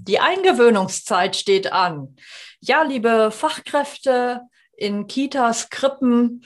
Die Eingewöhnungszeit steht an. Ja, liebe Fachkräfte in Kitas, Krippen,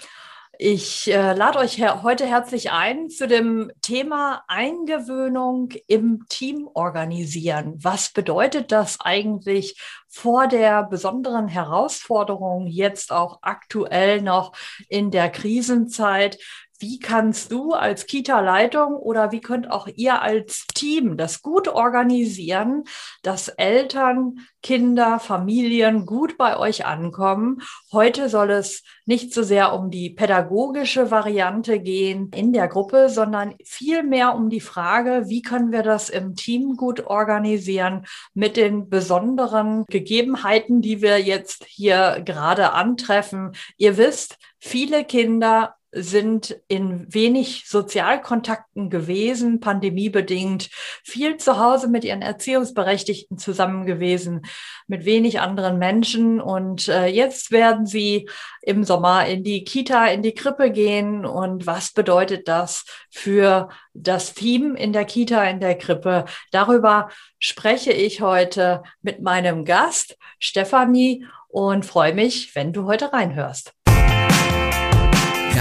ich äh, lade euch her heute herzlich ein zu dem Thema Eingewöhnung im Team organisieren. Was bedeutet das eigentlich vor der besonderen Herausforderung jetzt auch aktuell noch in der Krisenzeit? Wie kannst du als Kita-Leitung oder wie könnt auch ihr als Team das gut organisieren, dass Eltern, Kinder, Familien gut bei euch ankommen? Heute soll es nicht so sehr um die pädagogische Variante gehen in der Gruppe, sondern vielmehr um die Frage, wie können wir das im Team gut organisieren mit den besonderen Gegebenheiten, die wir jetzt hier gerade antreffen. Ihr wisst, viele Kinder sind in wenig Sozialkontakten gewesen, pandemiebedingt, viel zu Hause mit ihren Erziehungsberechtigten zusammen gewesen, mit wenig anderen Menschen. Und äh, jetzt werden sie im Sommer in die Kita, in die Krippe gehen. Und was bedeutet das für das Team in der Kita, in der Krippe? Darüber spreche ich heute mit meinem Gast, Stefanie, und freue mich, wenn du heute reinhörst.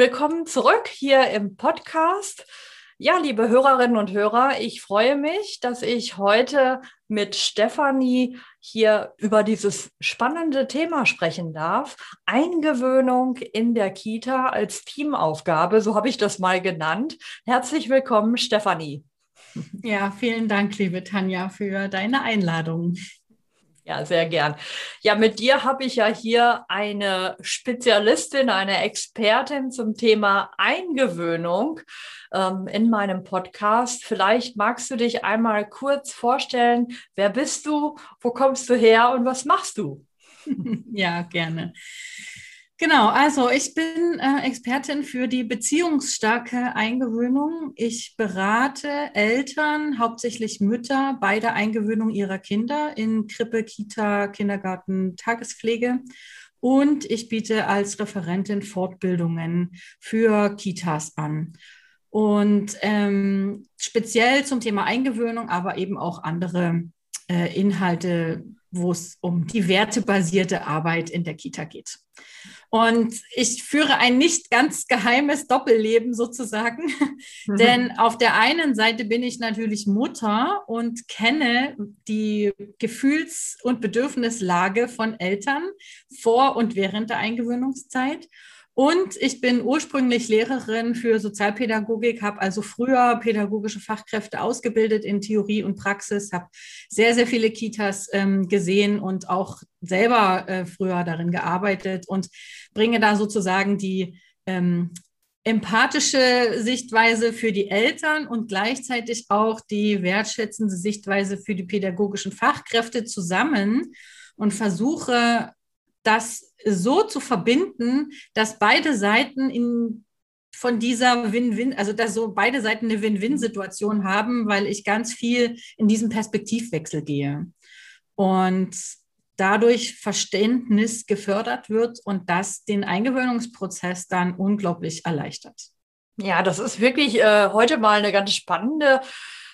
Willkommen zurück hier im Podcast. Ja, liebe Hörerinnen und Hörer, ich freue mich, dass ich heute mit Stefanie hier über dieses spannende Thema sprechen darf. Eingewöhnung in der Kita als Teamaufgabe, so habe ich das mal genannt. Herzlich willkommen, Stefanie. Ja, vielen Dank, liebe Tanja, für deine Einladung. Ja, sehr gern. Ja, mit dir habe ich ja hier eine Spezialistin, eine Expertin zum Thema Eingewöhnung ähm, in meinem Podcast. Vielleicht magst du dich einmal kurz vorstellen, wer bist du, wo kommst du her und was machst du? Ja, gerne. Genau, also ich bin äh, Expertin für die beziehungsstarke Eingewöhnung. Ich berate Eltern, hauptsächlich Mütter, bei der Eingewöhnung ihrer Kinder in Krippe, Kita, Kindergarten, Tagespflege. Und ich biete als Referentin Fortbildungen für Kitas an. Und ähm, speziell zum Thema Eingewöhnung, aber eben auch andere äh, Inhalte, wo es um die wertebasierte Arbeit in der Kita geht. Und ich führe ein nicht ganz geheimes Doppelleben sozusagen. Mhm. Denn auf der einen Seite bin ich natürlich Mutter und kenne die Gefühls- und Bedürfnislage von Eltern vor und während der Eingewöhnungszeit. Und ich bin ursprünglich Lehrerin für Sozialpädagogik, habe also früher pädagogische Fachkräfte ausgebildet in Theorie und Praxis, habe sehr, sehr viele Kitas ähm, gesehen und auch selber äh, früher darin gearbeitet und bringe da sozusagen die ähm, empathische Sichtweise für die Eltern und gleichzeitig auch die wertschätzende Sichtweise für die pädagogischen Fachkräfte zusammen und versuche das so zu verbinden, dass beide Seiten in von dieser Win-Win, also dass so beide Seiten eine Win-Win-Situation haben, weil ich ganz viel in diesen Perspektivwechsel gehe. Und dadurch Verständnis gefördert wird und das den Eingewöhnungsprozess dann unglaublich erleichtert. Ja, das ist wirklich äh, heute mal eine ganz spannende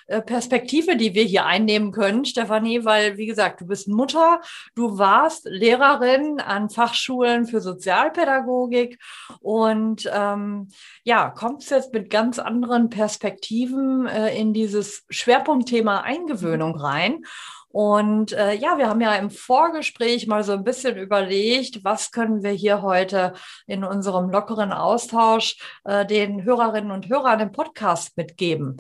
Perspektive, die wir hier einnehmen können, Stefanie, weil, wie gesagt, du bist Mutter, du warst Lehrerin an Fachschulen für Sozialpädagogik und ähm, ja, kommst jetzt mit ganz anderen Perspektiven äh, in dieses Schwerpunktthema Eingewöhnung rein. Und äh, ja, wir haben ja im Vorgespräch mal so ein bisschen überlegt, was können wir hier heute in unserem lockeren Austausch äh, den Hörerinnen und Hörern im Podcast mitgeben.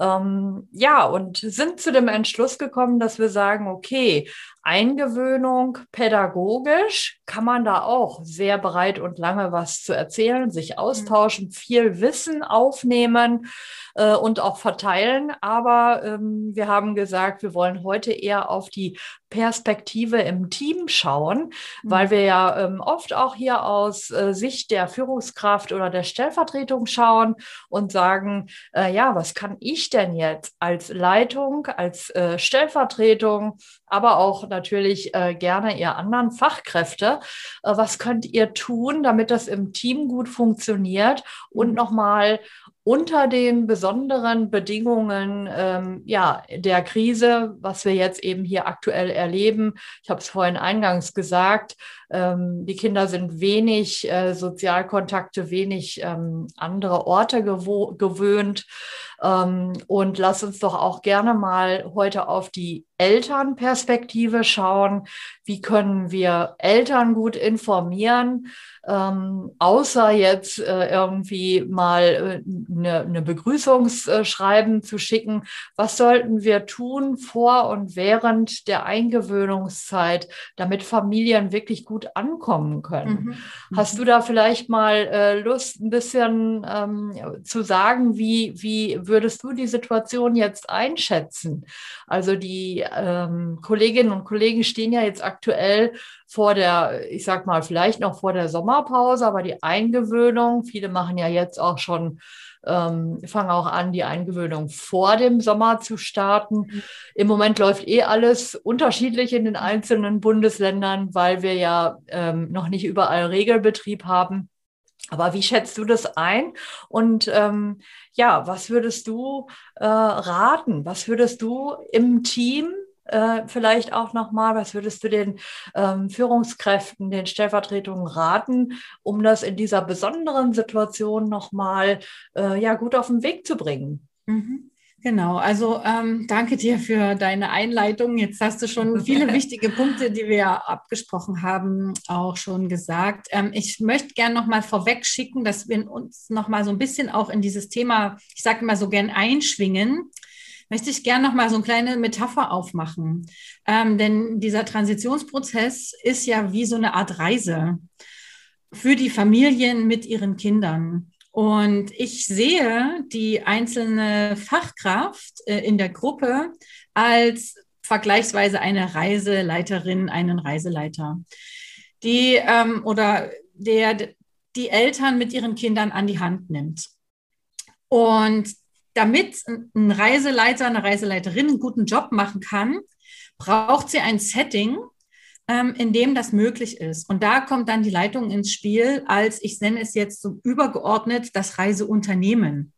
Ähm, ja, und sind zu dem Entschluss gekommen, dass wir sagen, okay, Eingewöhnung pädagogisch kann man da auch sehr breit und lange was zu erzählen, sich mhm. austauschen, viel Wissen aufnehmen äh, und auch verteilen. Aber ähm, wir haben gesagt, wir wollen heute eher mehr auf die Perspektive im Team schauen, Mhm. weil wir ja ähm, oft auch hier aus äh, Sicht der Führungskraft oder der Stellvertretung schauen und sagen, äh, ja, was kann ich denn jetzt als Leitung, als äh, Stellvertretung, aber auch natürlich äh, gerne ihr anderen Fachkräfte, äh, was könnt ihr tun, damit das im Team gut funktioniert und Mhm. nochmal unter den besonderen Bedingungen ähm, ja, der Krise, was wir jetzt eben hier aktuell erleben. Ich habe es vorhin eingangs gesagt, ähm, die Kinder sind wenig äh, Sozialkontakte, wenig ähm, andere Orte gewöhnt. Ähm, und lass uns doch auch gerne mal heute auf die Elternperspektive schauen. Wie können wir Eltern gut informieren? Ähm, außer jetzt äh, irgendwie mal äh, eine, eine Begrüßungsschreiben zu schicken. Was sollten wir tun vor und während der Eingewöhnungszeit, damit Familien wirklich gut ankommen können? Mhm. Hast du da vielleicht mal äh, Lust, ein bisschen ähm, zu sagen, wie, wie würdest du die Situation jetzt einschätzen? Also die ähm, Kolleginnen und Kollegen stehen ja jetzt aktuell vor der, ich sag mal, vielleicht noch vor der Sommerpause, aber die Eingewöhnung, viele machen ja jetzt auch schon, ähm, fangen auch an, die Eingewöhnung vor dem Sommer zu starten. Im Moment läuft eh alles unterschiedlich in den einzelnen Bundesländern, weil wir ja ähm, noch nicht überall Regelbetrieb haben. Aber wie schätzt du das ein? Und ähm, ja, was würdest du äh, raten? Was würdest du im Team äh, vielleicht auch nochmal, was würdest du den ähm, Führungskräften, den Stellvertretungen raten, um das in dieser besonderen Situation nochmal äh, ja, gut auf den Weg zu bringen? Mhm. Genau, also ähm, danke dir für deine Einleitung. Jetzt hast du schon viele wichtige Punkte, die wir abgesprochen haben, auch schon gesagt. Ähm, ich möchte gerne nochmal vorweg schicken, dass wir uns nochmal so ein bisschen auch in dieses Thema, ich sage immer so gern einschwingen. Möchte ich gerne nochmal so eine kleine Metapher aufmachen. Ähm, denn dieser Transitionsprozess ist ja wie so eine Art Reise für die Familien mit ihren Kindern. Und ich sehe die einzelne Fachkraft äh, in der Gruppe als vergleichsweise eine Reiseleiterin, einen Reiseleiter, die ähm, oder der die Eltern mit ihren Kindern an die Hand nimmt. Und damit ein Reiseleiter, eine Reiseleiterin einen guten Job machen kann, braucht sie ein Setting, ähm, in dem das möglich ist. Und da kommt dann die Leitung ins Spiel, als ich nenne es jetzt so übergeordnet das Reiseunternehmen.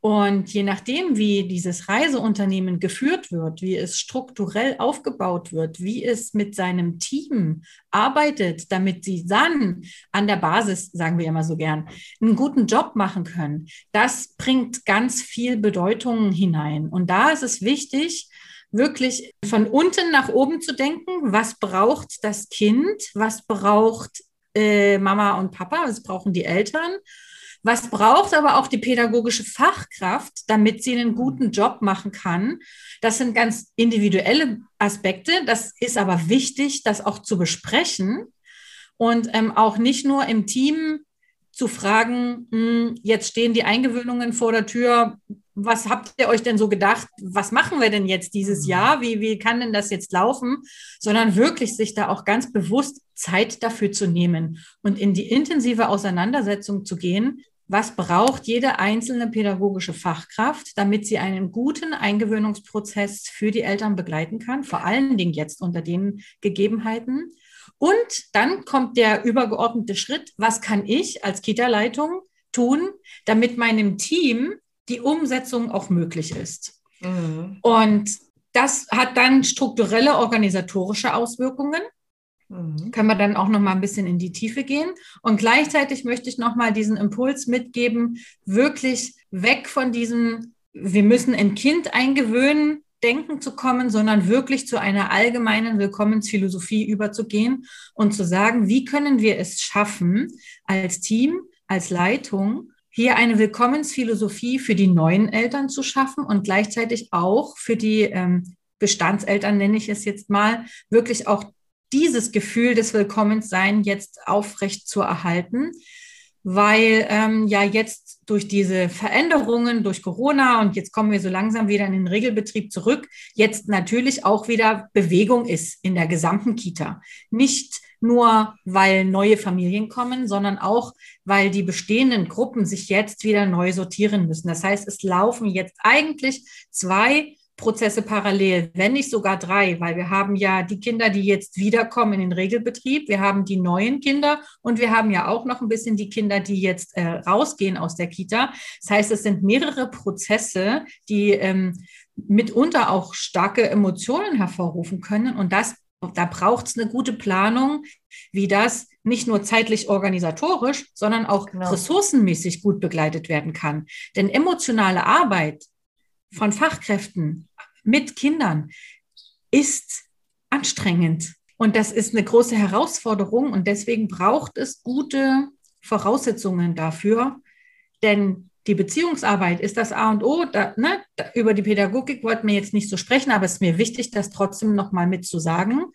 Und je nachdem, wie dieses Reiseunternehmen geführt wird, wie es strukturell aufgebaut wird, wie es mit seinem Team arbeitet, damit sie dann an der Basis, sagen wir immer so gern, einen guten Job machen können, das bringt ganz viel Bedeutung hinein. Und da ist es wichtig, wirklich von unten nach oben zu denken, was braucht das Kind, was braucht äh, Mama und Papa, was brauchen die Eltern was braucht aber auch die pädagogische Fachkraft, damit sie einen guten Job machen kann? Das sind ganz individuelle Aspekte. Das ist aber wichtig, das auch zu besprechen und ähm, auch nicht nur im Team zu fragen, mh, jetzt stehen die Eingewöhnungen vor der Tür. Was habt ihr euch denn so gedacht? Was machen wir denn jetzt dieses Jahr? Wie, wie kann denn das jetzt laufen? Sondern wirklich sich da auch ganz bewusst Zeit dafür zu nehmen und in die intensive Auseinandersetzung zu gehen. Was braucht jede einzelne pädagogische Fachkraft, damit sie einen guten Eingewöhnungsprozess für die Eltern begleiten kann? Vor allen Dingen jetzt unter den Gegebenheiten. Und dann kommt der übergeordnete Schritt. Was kann ich als Kita-Leitung tun, damit meinem Team die Umsetzung auch möglich ist? Mhm. Und das hat dann strukturelle organisatorische Auswirkungen. Mhm. Können wir dann auch noch mal ein bisschen in die Tiefe gehen. Und gleichzeitig möchte ich noch mal diesen Impuls mitgeben, wirklich weg von diesem, wir müssen ein Kind eingewöhnen, Denken zu kommen, sondern wirklich zu einer allgemeinen Willkommensphilosophie überzugehen und zu sagen, wie können wir es schaffen, als Team, als Leitung, hier eine Willkommensphilosophie für die neuen Eltern zu schaffen und gleichzeitig auch für die ähm, Bestandseltern, nenne ich es jetzt mal, wirklich auch dieses Gefühl des Willkommenssein jetzt aufrecht zu erhalten, weil ähm, ja jetzt durch diese Veränderungen, durch Corona und jetzt kommen wir so langsam wieder in den Regelbetrieb zurück, jetzt natürlich auch wieder Bewegung ist in der gesamten Kita. Nicht nur, weil neue Familien kommen, sondern auch, weil die bestehenden Gruppen sich jetzt wieder neu sortieren müssen. Das heißt, es laufen jetzt eigentlich zwei Prozesse parallel, wenn nicht sogar drei, weil wir haben ja die Kinder, die jetzt wiederkommen in den Regelbetrieb, wir haben die neuen Kinder und wir haben ja auch noch ein bisschen die Kinder, die jetzt äh, rausgehen aus der Kita. Das heißt, es sind mehrere Prozesse, die ähm, mitunter auch starke Emotionen hervorrufen können und das da braucht es eine gute Planung, wie das nicht nur zeitlich organisatorisch, sondern auch genau. ressourcenmäßig gut begleitet werden kann. Denn emotionale Arbeit von Fachkräften mit Kindern ist anstrengend. Und das ist eine große Herausforderung und deswegen braucht es gute Voraussetzungen dafür. Denn die Beziehungsarbeit ist das A und O. Da, ne, über die Pädagogik wollten wir jetzt nicht so sprechen, aber es ist mir wichtig, das trotzdem nochmal mit zu sagen.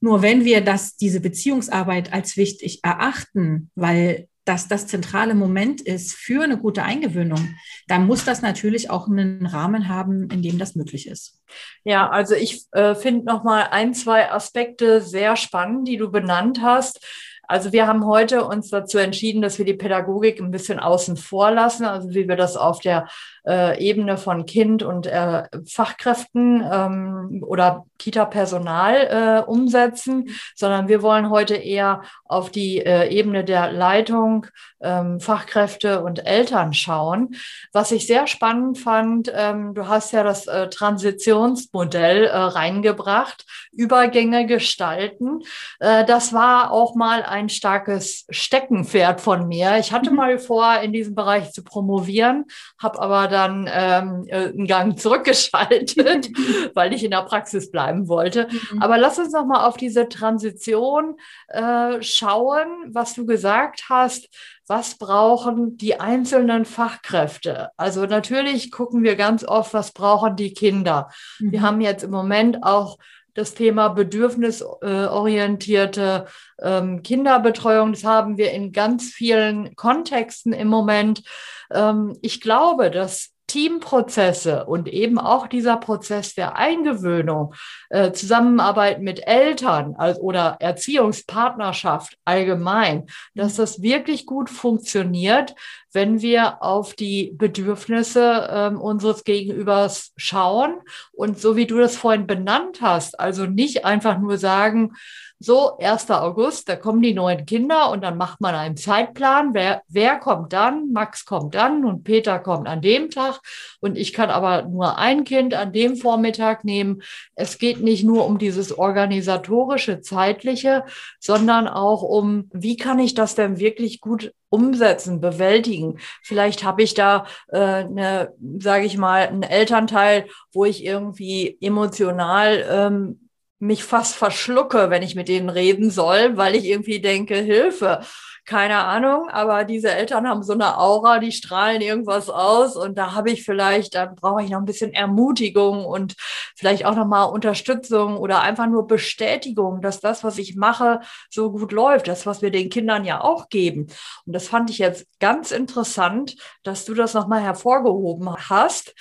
Nur wenn wir das, diese Beziehungsarbeit als wichtig erachten, weil dass das zentrale Moment ist für eine gute Eingewöhnung, dann muss das natürlich auch einen Rahmen haben, in dem das möglich ist. Ja, also ich äh, finde noch mal ein, zwei Aspekte sehr spannend, die du benannt hast. Also wir haben heute uns dazu entschieden, dass wir die Pädagogik ein bisschen außen vor lassen, also wie wir das auf der äh, Ebene von Kind und äh, Fachkräften ähm, oder Kita-Personal äh, umsetzen, sondern wir wollen heute eher auf die äh, Ebene der Leitung, ähm, Fachkräfte und Eltern schauen. Was ich sehr spannend fand, ähm, du hast ja das äh, Transitionsmodell äh, reingebracht, Übergänge gestalten. Das war auch mal ein starkes Steckenpferd von mir. Ich hatte mhm. mal vor, in diesem Bereich zu promovieren, habe aber dann ähm, äh, einen Gang zurückgeschaltet, weil ich in der Praxis bleiben wollte. Mhm. Aber lass uns noch mal auf diese Transition äh, schauen, was du gesagt hast was brauchen die einzelnen Fachkräfte? Also natürlich gucken wir ganz oft, was brauchen die Kinder. Mhm. Wir haben jetzt im Moment auch das Thema bedürfnisorientierte ähm, Kinderbetreuung. Das haben wir in ganz vielen Kontexten im Moment. Ähm, ich glaube, dass Teamprozesse und eben auch dieser Prozess der Eingewöhnung, äh, Zusammenarbeit mit Eltern also, oder Erziehungspartnerschaft allgemein, dass das wirklich gut funktioniert, wenn wir auf die Bedürfnisse äh, unseres Gegenübers schauen. Und so wie du das vorhin benannt hast, also nicht einfach nur sagen, so, 1. August, da kommen die neuen Kinder und dann macht man einen Zeitplan. Wer, wer kommt dann? Max kommt dann und Peter kommt an dem Tag. Und ich kann aber nur ein Kind an dem Vormittag nehmen. Es geht nicht nur um dieses organisatorische, zeitliche, sondern auch um, wie kann ich das denn wirklich gut umsetzen, bewältigen. Vielleicht habe ich da äh, eine, sage ich mal, einen Elternteil, wo ich irgendwie emotional ähm, mich fast verschlucke, wenn ich mit denen reden soll, weil ich irgendwie denke, Hilfe, keine Ahnung, aber diese Eltern haben so eine Aura, die strahlen irgendwas aus und da habe ich vielleicht, dann brauche ich noch ein bisschen Ermutigung und vielleicht auch nochmal Unterstützung oder einfach nur Bestätigung, dass das, was ich mache, so gut läuft, das, was wir den Kindern ja auch geben. Und das fand ich jetzt ganz interessant, dass du das nochmal hervorgehoben hast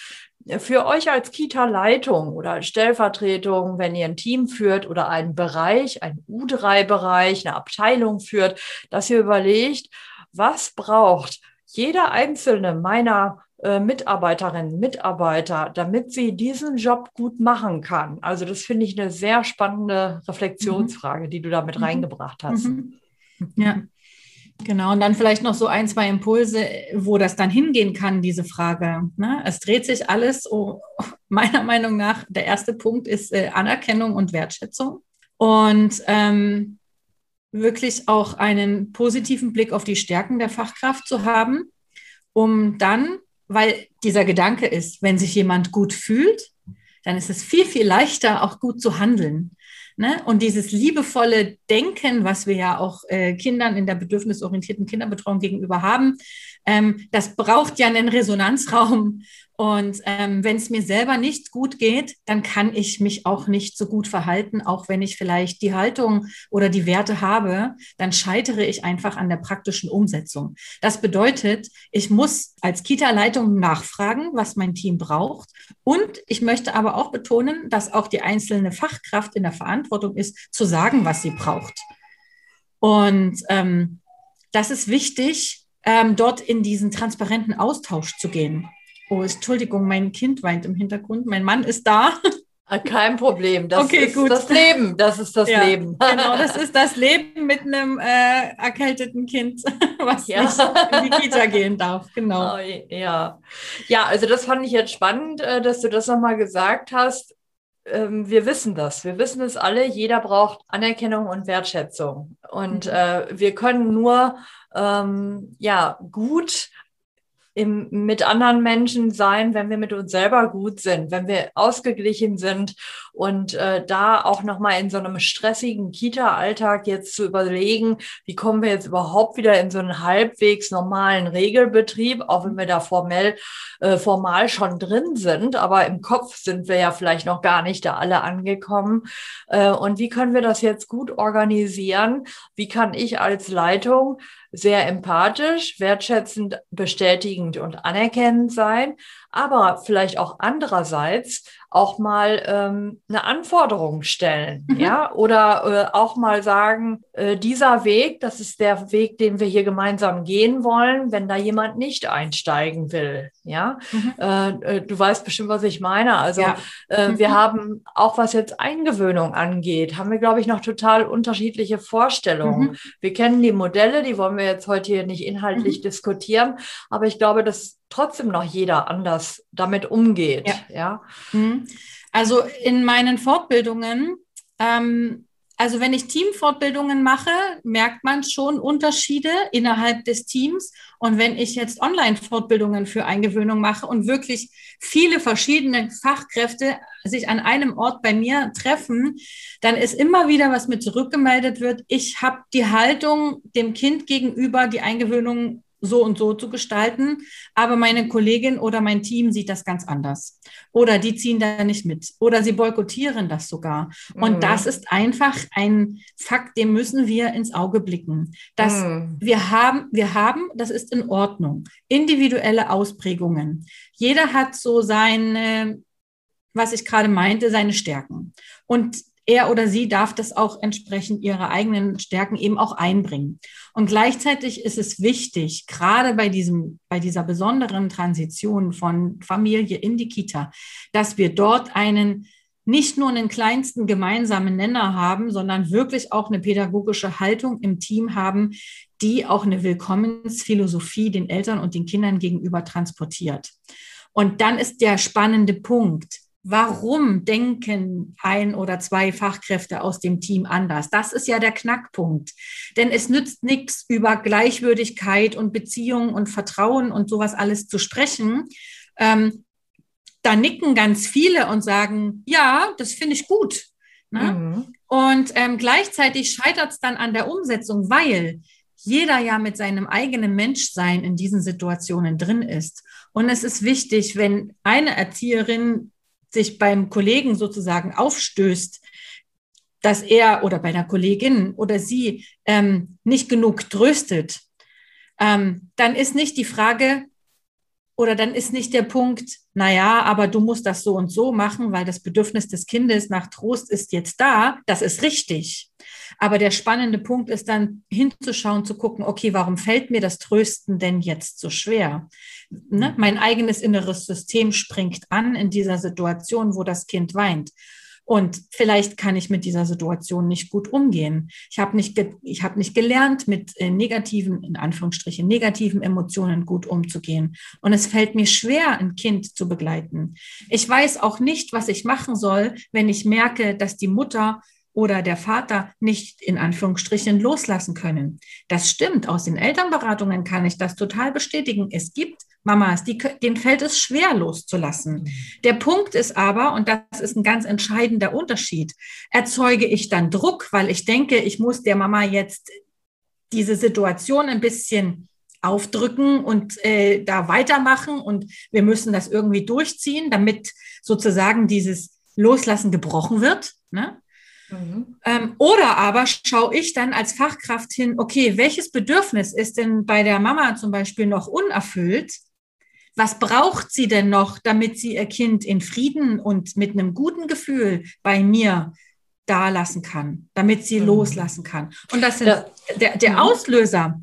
für euch als Kita-Leitung oder als Stellvertretung, wenn ihr ein Team führt oder einen Bereich, einen U3-Bereich, eine Abteilung führt, dass ihr überlegt, was braucht jeder einzelne meiner äh, Mitarbeiterinnen, Mitarbeiter, damit sie diesen Job gut machen kann. Also das finde ich eine sehr spannende Reflexionsfrage, mhm. die du damit mhm. reingebracht hast. Mhm. Ja. Genau, und dann vielleicht noch so ein, zwei Impulse, wo das dann hingehen kann, diese Frage. Ne? Es dreht sich alles, oh, meiner Meinung nach, der erste Punkt ist äh, Anerkennung und Wertschätzung. Und ähm, wirklich auch einen positiven Blick auf die Stärken der Fachkraft zu haben, um dann, weil dieser Gedanke ist, wenn sich jemand gut fühlt, dann ist es viel, viel leichter, auch gut zu handeln. Ne? Und dieses liebevolle Denken, was wir ja auch äh, Kindern in der bedürfnisorientierten Kinderbetreuung gegenüber haben, ähm, das braucht ja einen Resonanzraum. Und ähm, wenn es mir selber nicht gut geht, dann kann ich mich auch nicht so gut verhalten, auch wenn ich vielleicht die Haltung oder die Werte habe, dann scheitere ich einfach an der praktischen Umsetzung. Das bedeutet, ich muss als Kita-Leitung nachfragen, was mein Team braucht. Und ich möchte aber auch betonen, dass auch die einzelne Fachkraft in der Verantwortung ist, zu sagen, was sie braucht. Und ähm, das ist wichtig, ähm, dort in diesen transparenten Austausch zu gehen. Oh, Entschuldigung, mein Kind weint im Hintergrund. Mein Mann ist da. Ah, kein Problem. Das okay, ist gut. das Leben. Das ist das ja, Leben. Genau, das ist das Leben mit einem äh, erkälteten Kind, was ja. nicht in die Kita gehen darf. Genau. Oh, ja. ja, also das fand ich jetzt spannend, äh, dass du das nochmal gesagt hast. Ähm, wir wissen das. Wir wissen es alle. Jeder braucht Anerkennung und Wertschätzung. Und mhm. äh, wir können nur ähm, ja gut im, mit anderen Menschen sein, wenn wir mit uns selber gut sind, wenn wir ausgeglichen sind und äh, da auch nochmal in so einem stressigen Kita-Alltag jetzt zu überlegen, wie kommen wir jetzt überhaupt wieder in so einen halbwegs normalen Regelbetrieb, auch wenn wir da formell, äh, formal schon drin sind, aber im Kopf sind wir ja vielleicht noch gar nicht da alle angekommen. Äh, und wie können wir das jetzt gut organisieren? Wie kann ich als Leitung sehr empathisch, wertschätzend, bestätigend und anerkennend sein, aber vielleicht auch andererseits auch mal ähm, eine Anforderung stellen, mhm. ja, oder äh, auch mal sagen, äh, dieser Weg, das ist der Weg, den wir hier gemeinsam gehen wollen, wenn da jemand nicht einsteigen will, ja. Mhm. Äh, äh du weißt bestimmt, was ich meine. Also ja. Äh, mhm. wir haben auch was jetzt Eingewöhnung angeht, haben wir, glaube ich, noch total unterschiedliche Vorstellungen. Mhm. Wir kennen die Modelle, die wollen wir jetzt heute hier nicht inhaltlich mhm. diskutieren, aber ich glaube, dass trotzdem noch jeder anders damit umgeht. Ja. ja? Mhm. Also in meinen Fortbildungen, ähm, also wenn ich Teamfortbildungen mache, merkt man schon Unterschiede innerhalb des Teams. Und wenn ich jetzt Online-Fortbildungen für Eingewöhnung mache und wirklich viele verschiedene Fachkräfte sich an einem Ort bei mir treffen, dann ist immer wieder, was mir zurückgemeldet wird, ich habe die Haltung dem Kind gegenüber, die Eingewöhnung so und so zu gestalten, aber meine Kollegin oder mein Team sieht das ganz anders. Oder die ziehen da nicht mit. Oder sie boykottieren das sogar. Und mhm. das ist einfach ein Fakt, dem müssen wir ins Auge blicken. Dass mhm. wir haben, wir haben, das ist in Ordnung. Individuelle Ausprägungen. Jeder hat so seine, was ich gerade meinte, seine Stärken. Und er oder sie darf das auch entsprechend ihre eigenen Stärken eben auch einbringen. Und gleichzeitig ist es wichtig, gerade bei diesem, bei dieser besonderen Transition von Familie in die Kita, dass wir dort einen nicht nur einen kleinsten gemeinsamen Nenner haben, sondern wirklich auch eine pädagogische Haltung im Team haben, die auch eine Willkommensphilosophie den Eltern und den Kindern gegenüber transportiert. Und dann ist der spannende Punkt, Warum denken ein oder zwei Fachkräfte aus dem Team anders? Das ist ja der Knackpunkt. Denn es nützt nichts, über Gleichwürdigkeit und Beziehung und Vertrauen und sowas alles zu sprechen. Ähm, da nicken ganz viele und sagen, ja, das finde ich gut. Ne? Mhm. Und ähm, gleichzeitig scheitert es dann an der Umsetzung, weil jeder ja mit seinem eigenen Menschsein in diesen Situationen drin ist. Und es ist wichtig, wenn eine Erzieherin sich beim Kollegen sozusagen aufstößt, dass er oder bei einer Kollegin oder sie ähm, nicht genug tröstet, ähm, dann ist nicht die Frage oder dann ist nicht der Punkt, naja, aber du musst das so und so machen, weil das Bedürfnis des Kindes nach Trost ist jetzt da. Das ist richtig. Aber der spannende Punkt ist dann hinzuschauen, zu gucken, okay, warum fällt mir das Trösten denn jetzt so schwer? Ne? Mein eigenes inneres System springt an in dieser Situation, wo das Kind weint. Und vielleicht kann ich mit dieser Situation nicht gut umgehen. Ich habe nicht, ich habe nicht gelernt, mit äh, negativen, in Anführungsstrichen, negativen Emotionen gut umzugehen. Und es fällt mir schwer, ein Kind zu begleiten. Ich weiß auch nicht, was ich machen soll, wenn ich merke, dass die Mutter oder der Vater nicht in Anführungsstrichen loslassen können. Das stimmt. Aus den Elternberatungen kann ich das total bestätigen. Es gibt Mamas, die, denen fällt es schwer loszulassen. Mhm. Der Punkt ist aber, und das ist ein ganz entscheidender Unterschied, erzeuge ich dann Druck, weil ich denke, ich muss der Mama jetzt diese Situation ein bisschen aufdrücken und äh, da weitermachen und wir müssen das irgendwie durchziehen, damit sozusagen dieses Loslassen gebrochen wird. Ne? Mhm. Ähm, oder aber schaue ich dann als Fachkraft hin, okay, welches Bedürfnis ist denn bei der Mama zum Beispiel noch unerfüllt? Was braucht sie denn noch, damit sie ihr Kind in Frieden und mit einem guten Gefühl bei mir da lassen kann, damit sie mhm. loslassen kann? Und das sind ja. der, der mhm. Auslöser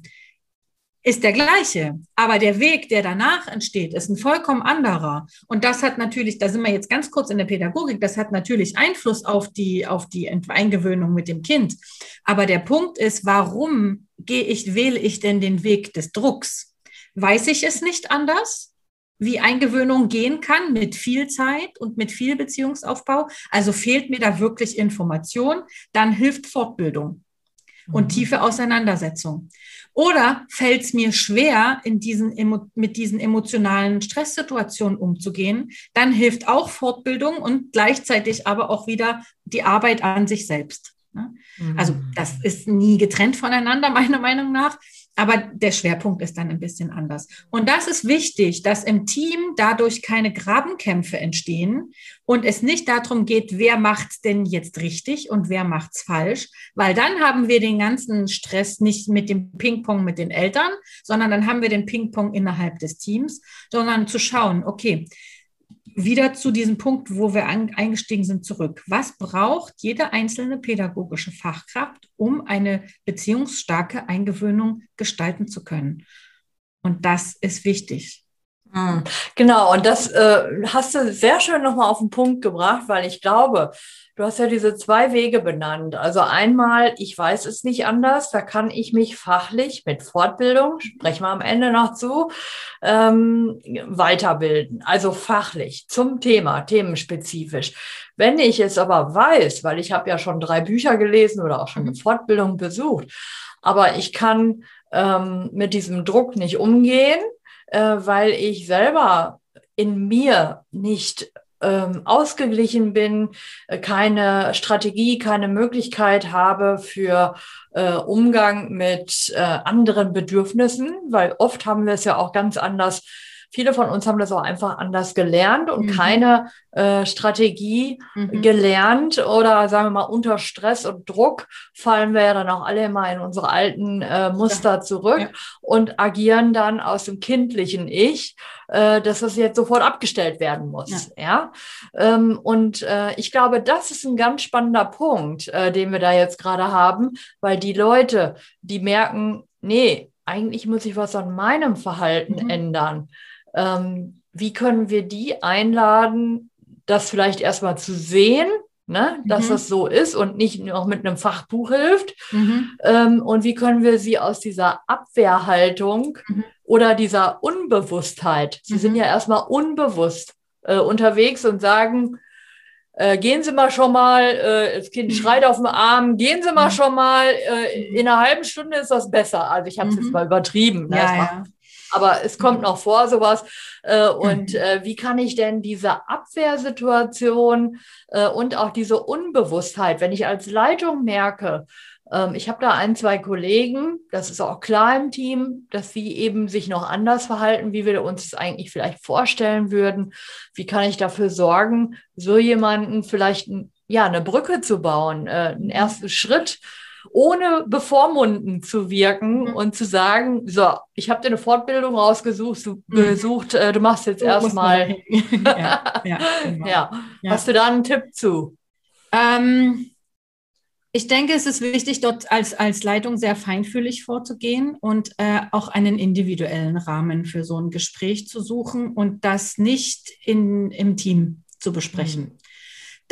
ist der gleiche, aber der Weg, der danach entsteht, ist ein vollkommen anderer. Und das hat natürlich, da sind wir jetzt ganz kurz in der Pädagogik, das hat natürlich Einfluss auf die, auf die Eingewöhnung mit dem Kind. Aber der Punkt ist, warum gehe ich, wähle ich denn den Weg des Drucks? Weiß ich es nicht anders? Wie Eingewöhnung gehen kann mit viel Zeit und mit viel Beziehungsaufbau. Also fehlt mir da wirklich Information, dann hilft Fortbildung und mhm. tiefe Auseinandersetzung. Oder fällt es mir schwer, in diesen, mit diesen emotionalen Stresssituationen umzugehen, dann hilft auch Fortbildung und gleichzeitig aber auch wieder die Arbeit an sich selbst. Ne? Also mhm. das ist nie getrennt voneinander, meiner Meinung nach. Aber der Schwerpunkt ist dann ein bisschen anders. Und das ist wichtig, dass im Team dadurch keine Grabenkämpfe entstehen und es nicht darum geht, wer macht's denn jetzt richtig und wer macht's falsch, weil dann haben wir den ganzen Stress nicht mit dem Ping-Pong mit den Eltern, sondern dann haben wir den Ping-Pong innerhalb des Teams, sondern zu schauen, okay, wieder zu diesem Punkt, wo wir eingestiegen sind, zurück. Was braucht jede einzelne pädagogische Fachkraft, um eine beziehungsstarke Eingewöhnung gestalten zu können? Und das ist wichtig. Hm, genau, und das äh, hast du sehr schön nochmal auf den Punkt gebracht, weil ich glaube, Du hast ja diese zwei Wege benannt. Also einmal, ich weiß es nicht anders, da kann ich mich fachlich mit Fortbildung, sprechen wir am Ende noch zu, ähm, weiterbilden. Also fachlich zum Thema, themenspezifisch. Wenn ich es aber weiß, weil ich habe ja schon drei Bücher gelesen oder auch schon eine mhm. Fortbildung besucht, aber ich kann ähm, mit diesem Druck nicht umgehen, äh, weil ich selber in mir nicht ähm, ausgeglichen bin, äh, keine Strategie, keine Möglichkeit habe für äh, Umgang mit äh, anderen Bedürfnissen, weil oft haben wir es ja auch ganz anders Viele von uns haben das auch einfach anders gelernt und mhm. keine äh, Strategie mhm. gelernt oder sagen wir mal unter Stress und Druck fallen wir ja dann auch alle immer in unsere alten äh, Muster ja. zurück ja. und agieren dann aus dem kindlichen Ich, äh, dass das jetzt sofort abgestellt werden muss. Ja. ja? Ähm, und äh, ich glaube, das ist ein ganz spannender Punkt, äh, den wir da jetzt gerade haben, weil die Leute, die merken, nee, eigentlich muss ich was an meinem Verhalten mhm. ändern ähm, wie können wir die einladen, das vielleicht erstmal zu sehen, ne, dass mhm. das so ist und nicht noch mit einem Fachbuch hilft. Mhm. Ähm, und wie können wir sie aus dieser Abwehrhaltung mhm. oder dieser Unbewusstheit, sie sind mhm. ja erstmal unbewusst äh, unterwegs und sagen, äh, gehen Sie mal schon mal, äh, das Kind mhm. schreit auf dem Arm, gehen Sie mal mhm. schon mal, äh, in einer halben Stunde ist das besser. Also ich habe es jetzt mal übertrieben. Ne? Ja, ja aber es kommt noch vor sowas. Äh, und mhm. äh, wie kann ich denn diese Abwehrsituation äh, und auch diese Unbewusstheit, wenn ich als Leitung merke, ähm, ich habe da ein, zwei Kollegen, das ist auch klar im Team, dass sie eben sich noch anders verhalten, wie wir uns das eigentlich vielleicht vorstellen würden. Wie kann ich dafür sorgen, so jemanden vielleicht ja, eine Brücke zu bauen, einen ersten Schritt ohne bevormunden zu wirken mhm. und zu sagen, so, ich habe dir eine Fortbildung rausgesucht, du, mhm. gesucht, äh, du machst jetzt erstmal. ja, ja, genau. ja. Hast du da einen Tipp zu? Ähm, ich denke, es ist wichtig, dort als, als Leitung sehr feinfühlig vorzugehen und äh, auch einen individuellen Rahmen für so ein Gespräch zu suchen und das nicht in, im Team zu besprechen. Mhm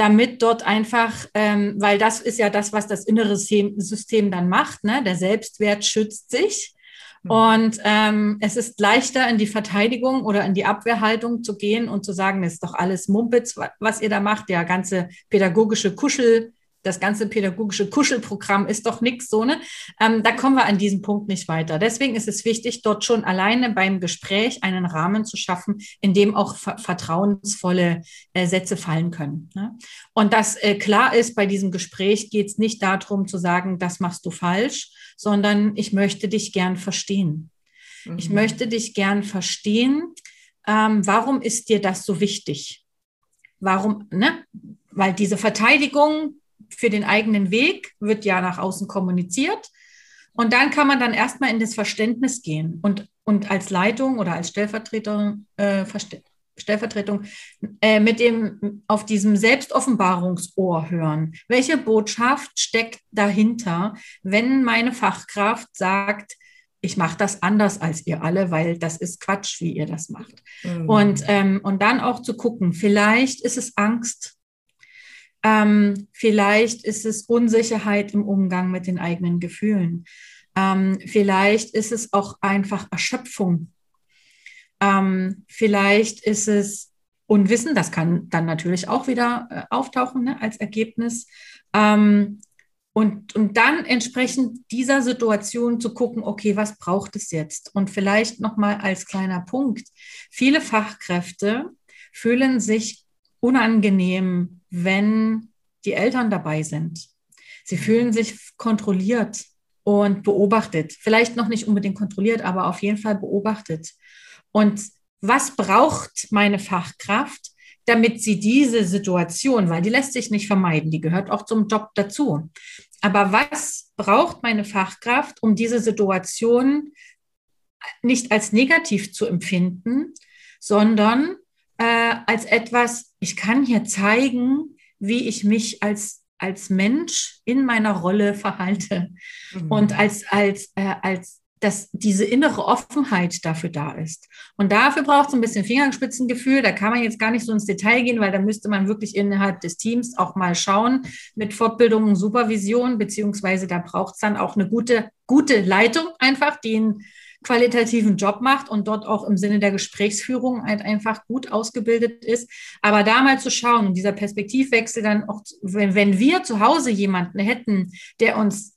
damit dort einfach, ähm, weil das ist ja das, was das innere System dann macht, ne? der Selbstwert schützt sich. Mhm. Und ähm, es ist leichter, in die Verteidigung oder in die Abwehrhaltung zu gehen und zu sagen, das ist doch alles Mumpitz, was ihr da macht, der ganze pädagogische Kuschel. Das ganze pädagogische Kuschelprogramm ist doch nichts so, ne? Ähm, da kommen wir an diesem Punkt nicht weiter. Deswegen ist es wichtig, dort schon alleine beim Gespräch einen Rahmen zu schaffen, in dem auch ver vertrauensvolle äh, Sätze fallen können. Ne? Und das äh, klar ist, bei diesem Gespräch geht es nicht darum zu sagen, das machst du falsch, sondern ich möchte dich gern verstehen. Mhm. Ich möchte dich gern verstehen. Ähm, warum ist dir das so wichtig? Warum, ne? Weil diese Verteidigung für den eigenen Weg wird ja nach außen kommuniziert. Und dann kann man dann erstmal in das Verständnis gehen und, und als Leitung oder als äh, Stellvertretung äh, mit dem auf diesem Selbstoffenbarungsohr hören. Welche Botschaft steckt dahinter, wenn meine Fachkraft sagt, ich mache das anders als ihr alle, weil das ist Quatsch, wie ihr das macht. Mhm. Und, ähm, und dann auch zu gucken, vielleicht ist es Angst, ähm, vielleicht ist es Unsicherheit im Umgang mit den eigenen Gefühlen. Ähm, vielleicht ist es auch einfach Erschöpfung. Ähm, vielleicht ist es Unwissen, das kann dann natürlich auch wieder äh, auftauchen ne, als Ergebnis. Ähm, und, und dann entsprechend dieser Situation zu gucken, okay, was braucht es jetzt? Und vielleicht nochmal als kleiner Punkt, viele Fachkräfte fühlen sich unangenehm, wenn die Eltern dabei sind. Sie fühlen sich kontrolliert und beobachtet. Vielleicht noch nicht unbedingt kontrolliert, aber auf jeden Fall beobachtet. Und was braucht meine Fachkraft, damit sie diese Situation, weil die lässt sich nicht vermeiden, die gehört auch zum Job dazu. Aber was braucht meine Fachkraft, um diese Situation nicht als negativ zu empfinden, sondern äh, als etwas, ich kann hier zeigen, wie ich mich als, als Mensch in meiner Rolle verhalte mhm. und als, als, äh, als dass diese innere Offenheit dafür da ist. Und dafür braucht es ein bisschen Fingerspitzengefühl. Da kann man jetzt gar nicht so ins Detail gehen, weil da müsste man wirklich innerhalb des Teams auch mal schauen mit Fortbildung und Supervision, beziehungsweise da braucht es dann auch eine gute, gute Leitung einfach, die ein qualitativen Job macht und dort auch im Sinne der Gesprächsführung halt einfach gut ausgebildet ist. Aber da mal zu schauen dieser Perspektivwechsel dann auch, wenn, wenn wir zu Hause jemanden hätten, der uns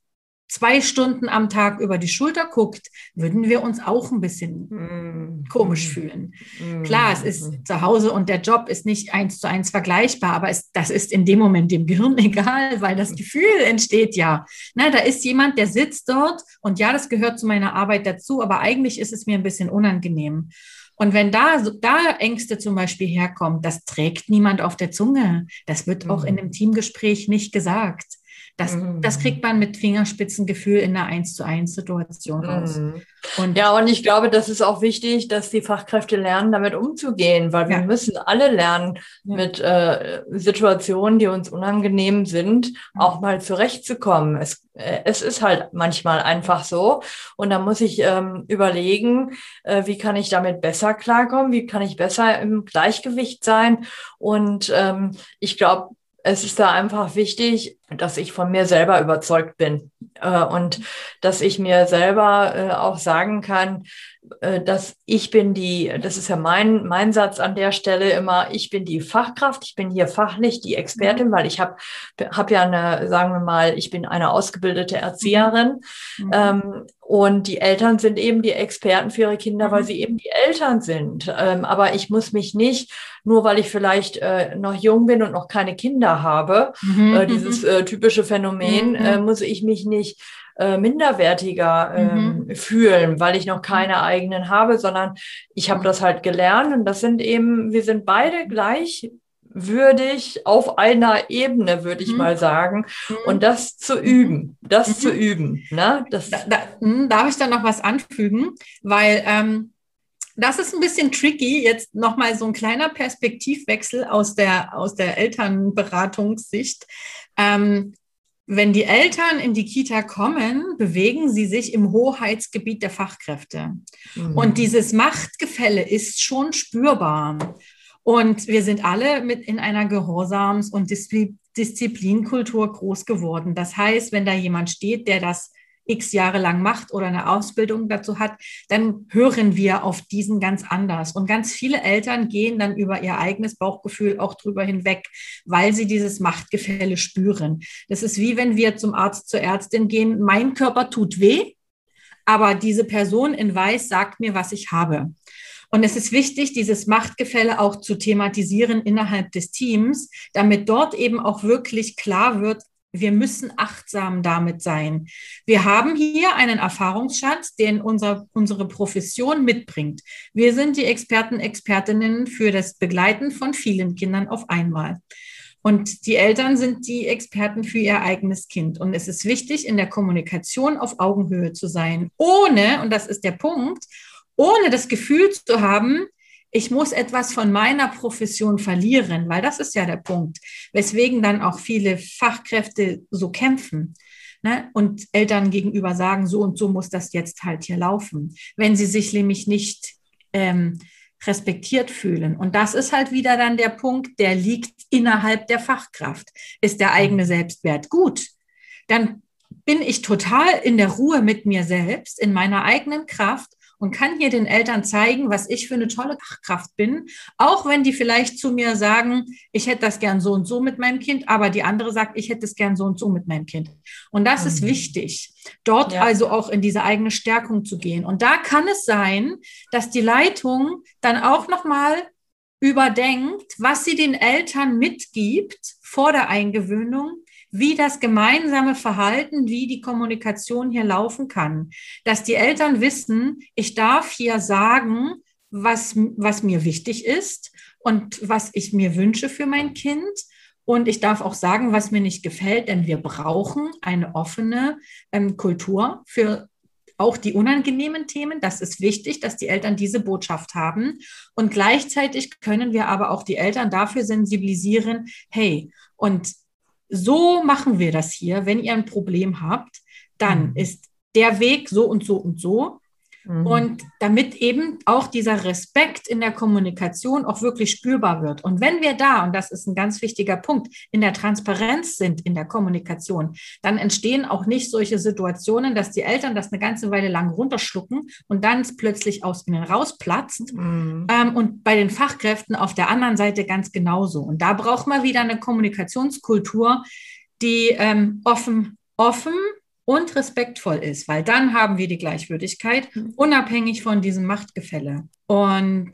zwei Stunden am Tag über die Schulter guckt, würden wir uns auch ein bisschen mm. komisch fühlen. Mm. Klar, es ist zu Hause und der Job ist nicht eins zu eins vergleichbar, aber es, das ist in dem Moment dem Gehirn egal, weil das Gefühl entsteht ja. Na, da ist jemand, der sitzt dort und ja, das gehört zu meiner Arbeit dazu, aber eigentlich ist es mir ein bisschen unangenehm. Und wenn da, da Ängste zum Beispiel herkommen, das trägt niemand auf der Zunge. Das wird auch in mm. einem Teamgespräch nicht gesagt. Das, mhm. das kriegt man mit Fingerspitzengefühl in einer 1 zu 1 Situation raus. Mhm. Und ja, und ich glaube, das ist auch wichtig, dass die Fachkräfte lernen, damit umzugehen, weil wir ja. müssen alle lernen, ja. mit äh, Situationen, die uns unangenehm sind, mhm. auch mal zurechtzukommen. Es, äh, es ist halt manchmal einfach so. Und da muss ich ähm, überlegen, äh, wie kann ich damit besser klarkommen, wie kann ich besser im Gleichgewicht sein. Und ähm, ich glaube, es ist da einfach wichtig, dass ich von mir selber überzeugt bin äh, und dass ich mir selber äh, auch sagen kann, äh, dass ich bin die, das ist ja mein, mein Satz an der Stelle immer, ich bin die Fachkraft, ich bin hier fachlich die Expertin, weil ich habe hab ja eine, sagen wir mal, ich bin eine ausgebildete Erzieherin mhm. ähm, und die Eltern sind eben die Experten für ihre Kinder, weil mhm. sie eben die Eltern sind. Ähm, aber ich muss mich nicht, nur weil ich vielleicht äh, noch jung bin und noch keine Kinder habe, mhm. äh, dieses mhm. Äh, typische Phänomen, äh, muss ich mich nicht äh, minderwertiger ähm, mhm. fühlen, weil ich noch keine eigenen habe, sondern ich habe das halt gelernt und das sind eben, wir sind beide gleich würdig auf einer Ebene, würde ich mhm. mal sagen. Mhm. Und das zu üben, das mhm. zu üben. Ne? Das da, da, hm, darf ich da noch was anfügen? Weil ähm, das ist ein bisschen tricky. Jetzt nochmal so ein kleiner Perspektivwechsel aus der, aus der Elternberatungssicht. Ähm, wenn die Eltern in die Kita kommen, bewegen sie sich im Hoheitsgebiet der Fachkräfte. Mhm. Und dieses Machtgefälle ist schon spürbar. Und wir sind alle mit in einer Gehorsams- und Disziplinkultur groß geworden. Das heißt, wenn da jemand steht, der das x Jahre lang macht oder eine Ausbildung dazu hat, dann hören wir auf diesen ganz anders. Und ganz viele Eltern gehen dann über ihr eigenes Bauchgefühl auch drüber hinweg, weil sie dieses Machtgefälle spüren. Das ist wie wenn wir zum Arzt, zur Ärztin gehen, mein Körper tut weh, aber diese Person in Weiß sagt mir, was ich habe. Und es ist wichtig, dieses Machtgefälle auch zu thematisieren innerhalb des Teams, damit dort eben auch wirklich klar wird, wir müssen achtsam damit sein. Wir haben hier einen Erfahrungsschatz, den unser, unsere Profession mitbringt. Wir sind die Experten, Expertinnen für das Begleiten von vielen Kindern auf einmal. Und die Eltern sind die Experten für ihr eigenes Kind. Und es ist wichtig, in der Kommunikation auf Augenhöhe zu sein, ohne, und das ist der Punkt, ohne das Gefühl zu haben, ich muss etwas von meiner Profession verlieren, weil das ist ja der Punkt, weswegen dann auch viele Fachkräfte so kämpfen. Ne? Und Eltern gegenüber sagen, so und so muss das jetzt halt hier laufen, wenn sie sich nämlich nicht ähm, respektiert fühlen. Und das ist halt wieder dann der Punkt, der liegt innerhalb der Fachkraft. Ist der eigene Selbstwert gut? Dann bin ich total in der Ruhe mit mir selbst, in meiner eigenen Kraft und kann hier den Eltern zeigen, was ich für eine tolle Fachkraft bin, auch wenn die vielleicht zu mir sagen, ich hätte das gern so und so mit meinem Kind, aber die andere sagt, ich hätte es gern so und so mit meinem Kind. Und das mhm. ist wichtig, dort ja. also auch in diese eigene Stärkung zu gehen. Und da kann es sein, dass die Leitung dann auch noch mal überdenkt, was sie den Eltern mitgibt vor der Eingewöhnung, wie das gemeinsame Verhalten, wie die Kommunikation hier laufen kann. Dass die Eltern wissen, ich darf hier sagen, was, was mir wichtig ist und was ich mir wünsche für mein Kind. Und ich darf auch sagen, was mir nicht gefällt, denn wir brauchen eine offene ähm, Kultur für auch die unangenehmen Themen. Das ist wichtig, dass die Eltern diese Botschaft haben. Und gleichzeitig können wir aber auch die Eltern dafür sensibilisieren, hey, und so machen wir das hier. Wenn ihr ein Problem habt, dann mhm. ist der Weg so und so und so. Mhm. Und damit eben auch dieser Respekt in der Kommunikation auch wirklich spürbar wird. Und wenn wir da, und das ist ein ganz wichtiger Punkt, in der Transparenz sind in der Kommunikation, dann entstehen auch nicht solche Situationen, dass die Eltern das eine ganze Weile lang runterschlucken und dann plötzlich aus ihnen rausplatzt. Mhm. Ähm, und bei den Fachkräften auf der anderen Seite ganz genauso. Und da braucht man wieder eine Kommunikationskultur, die ähm, offen, offen und respektvoll ist, weil dann haben wir die Gleichwürdigkeit, mhm. unabhängig von diesem Machtgefälle. Und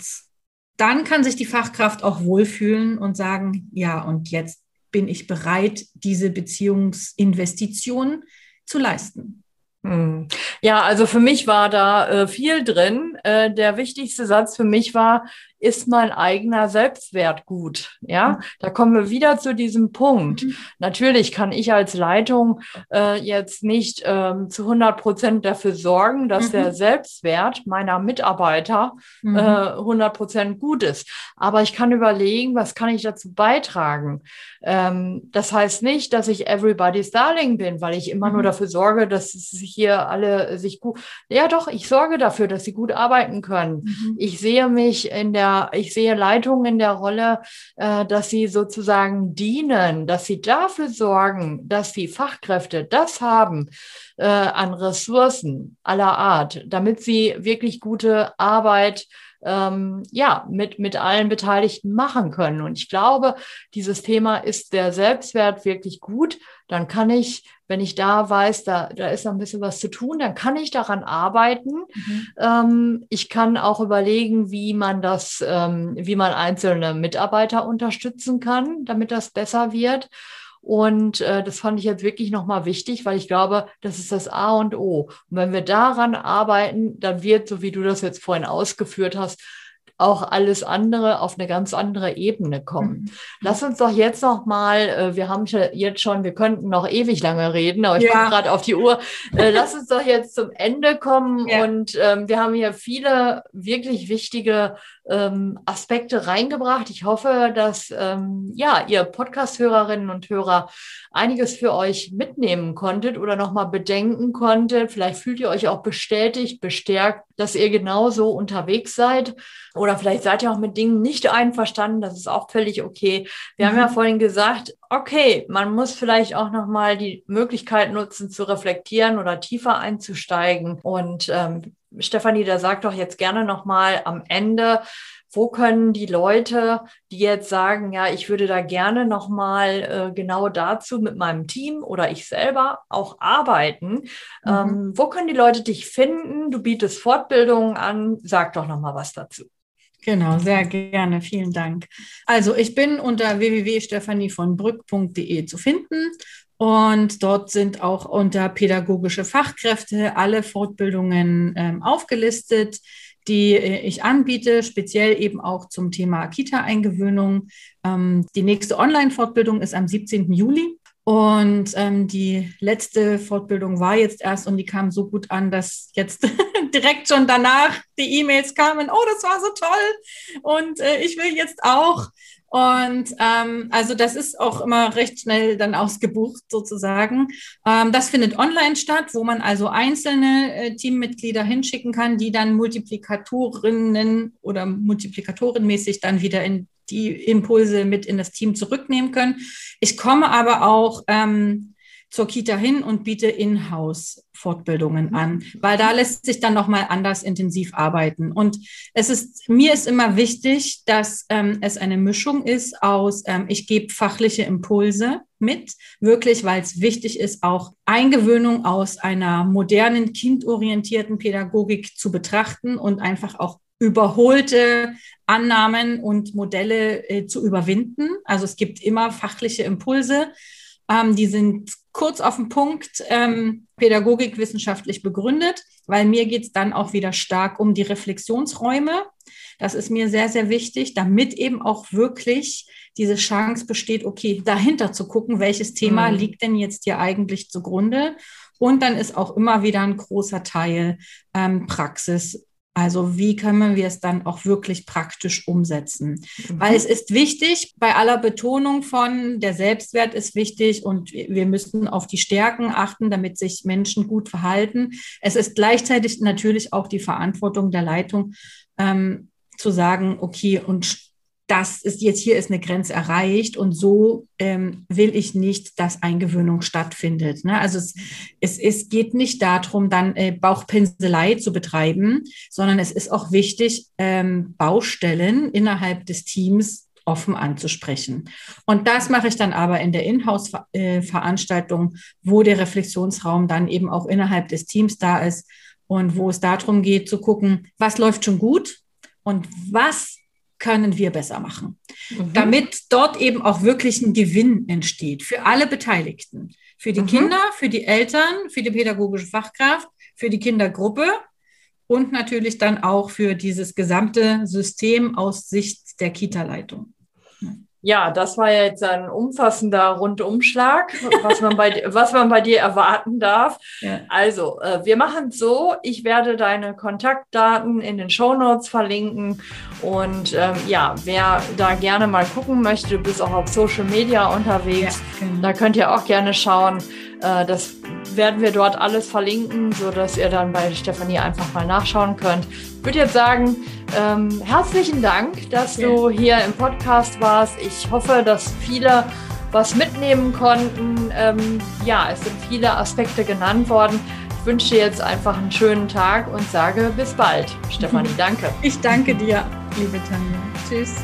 dann kann sich die Fachkraft auch wohlfühlen und sagen, ja, und jetzt bin ich bereit, diese Beziehungsinvestition zu leisten. Hm. Ja, also für mich war da äh, viel drin. Äh, der wichtigste Satz für mich war, ist mein eigener Selbstwert gut? Ja, mhm. da kommen wir wieder zu diesem Punkt. Mhm. Natürlich kann ich als Leitung äh, jetzt nicht ähm, zu 100 Prozent dafür sorgen, dass mhm. der Selbstwert meiner Mitarbeiter mhm. äh, 100 Prozent gut ist. Aber ich kann überlegen, was kann ich dazu beitragen? Ähm, das heißt nicht, dass ich everybody's darling bin, weil ich immer nur dafür sorge, dass hier alle sich gut, ja doch, ich sorge dafür, dass sie gut arbeiten können. Ich sehe mich in der ich sehe Leitungen in der Rolle, äh, dass sie sozusagen dienen, dass sie dafür sorgen, dass die Fachkräfte das haben äh, an Ressourcen aller Art, damit sie wirklich gute Arbeit ähm, ja, mit, mit allen Beteiligten machen können. Und ich glaube, dieses Thema ist der Selbstwert wirklich gut. Dann kann ich, wenn ich da weiß, da, da ist noch ein bisschen was zu tun, dann kann ich daran arbeiten. Mhm. Ähm, ich kann auch überlegen, wie man das, ähm, wie man einzelne Mitarbeiter unterstützen kann, damit das besser wird. Und äh, das fand ich jetzt wirklich nochmal wichtig, weil ich glaube, das ist das A und O. Und wenn wir daran arbeiten, dann wird, so wie du das jetzt vorhin ausgeführt hast, auch alles andere auf eine ganz andere Ebene kommen. Mhm. Lass uns doch jetzt noch mal, äh, wir haben jetzt schon, wir könnten noch ewig lange reden, aber ich ja. gucke gerade auf die Uhr. Äh, lass uns doch jetzt zum Ende kommen ja. und ähm, wir haben hier viele wirklich wichtige ähm, Aspekte reingebracht. Ich hoffe, dass ähm, ja ihr Podcast-Hörerinnen und Hörer einiges für euch mitnehmen konntet oder noch mal bedenken konntet. Vielleicht fühlt ihr euch auch bestätigt, bestärkt, dass ihr genauso unterwegs seid oder vielleicht seid ihr auch mit Dingen nicht einverstanden. Das ist auch völlig okay. Wir mhm. haben ja mhm. vorhin gesagt, okay, man muss vielleicht auch nochmal die Möglichkeit nutzen, zu reflektieren oder tiefer einzusteigen. Und ähm, Stefanie, da sagt doch jetzt gerne nochmal am Ende, wo können die Leute, die jetzt sagen, ja, ich würde da gerne nochmal äh, genau dazu mit meinem Team oder ich selber auch arbeiten, mhm. ähm, wo können die Leute dich finden? Du bietest Fortbildungen an, sag doch nochmal was dazu. Genau, sehr gerne. Vielen Dank. Also ich bin unter www.stephanievonbrück.de zu finden und dort sind auch unter pädagogische Fachkräfte alle Fortbildungen ähm, aufgelistet, die äh, ich anbiete, speziell eben auch zum Thema Kita-Eingewöhnung. Ähm, die nächste Online-Fortbildung ist am 17. Juli. Und ähm, die letzte Fortbildung war jetzt erst und die kam so gut an, dass jetzt direkt schon danach die E-Mails kamen, oh, das war so toll und äh, ich will jetzt auch. Und ähm, also das ist auch immer recht schnell dann ausgebucht sozusagen. Ähm, das findet online statt, wo man also einzelne äh, Teammitglieder hinschicken kann, die dann Multiplikatorinnen oder multiplikatorenmäßig dann wieder in die Impulse mit in das Team zurücknehmen können. Ich komme aber auch ähm, zur Kita hin und biete In-house-Fortbildungen an, weil da lässt sich dann nochmal anders intensiv arbeiten. Und es ist, mir ist immer wichtig, dass ähm, es eine Mischung ist aus, ähm, ich gebe fachliche Impulse mit, wirklich, weil es wichtig ist, auch Eingewöhnung aus einer modernen, kindorientierten Pädagogik zu betrachten und einfach auch überholte Annahmen und Modelle äh, zu überwinden. Also es gibt immer fachliche Impulse, ähm, die sind kurz auf den Punkt ähm, Pädagogik wissenschaftlich begründet, weil mir geht es dann auch wieder stark um die Reflexionsräume. Das ist mir sehr, sehr wichtig, damit eben auch wirklich diese Chance besteht, okay, dahinter zu gucken, welches Thema mhm. liegt denn jetzt hier eigentlich zugrunde. Und dann ist auch immer wieder ein großer Teil ähm, Praxis also wie können wir es dann auch wirklich praktisch umsetzen? Mhm. Weil es ist wichtig, bei aller Betonung von der Selbstwert ist wichtig und wir müssen auf die Stärken achten, damit sich Menschen gut verhalten. Es ist gleichzeitig natürlich auch die Verantwortung der Leitung, ähm, zu sagen, okay, und das ist jetzt hier ist eine Grenze erreicht und so ähm, will ich nicht, dass Eingewöhnung stattfindet. Ne? Also es, es, es geht nicht darum, dann äh, Bauchpinselei zu betreiben, sondern es ist auch wichtig, ähm, Baustellen innerhalb des Teams offen anzusprechen. Und das mache ich dann aber in der Inhouse-Veranstaltung, wo der Reflexionsraum dann eben auch innerhalb des Teams da ist und wo es darum geht zu gucken, was läuft schon gut und was können wir besser machen, mhm. damit dort eben auch wirklich ein Gewinn entsteht für alle Beteiligten, für die mhm. Kinder, für die Eltern, für die pädagogische Fachkraft, für die Kindergruppe und natürlich dann auch für dieses gesamte System aus Sicht der Kita-Leitung. Ja, das war ja jetzt ein umfassender Rundumschlag, was man bei, was man bei dir erwarten darf. Ja. Also, äh, wir machen es so. Ich werde deine Kontaktdaten in den Show Notes verlinken. Und ähm, ja, wer da gerne mal gucken möchte, du bist auch auf Social Media unterwegs. Ja, genau. Da könnt ihr auch gerne schauen. Äh, das werden wir dort alles verlinken, sodass ihr dann bei Stefanie einfach mal nachschauen könnt. Ich würde jetzt sagen, ähm, herzlichen Dank, dass ja. du hier im Podcast warst. Ich hoffe, dass viele was mitnehmen konnten. Ähm, ja, es sind viele Aspekte genannt worden. Ich wünsche dir jetzt einfach einen schönen Tag und sage bis bald. Stefanie, danke. Ich danke dir, liebe Tanja. Tschüss.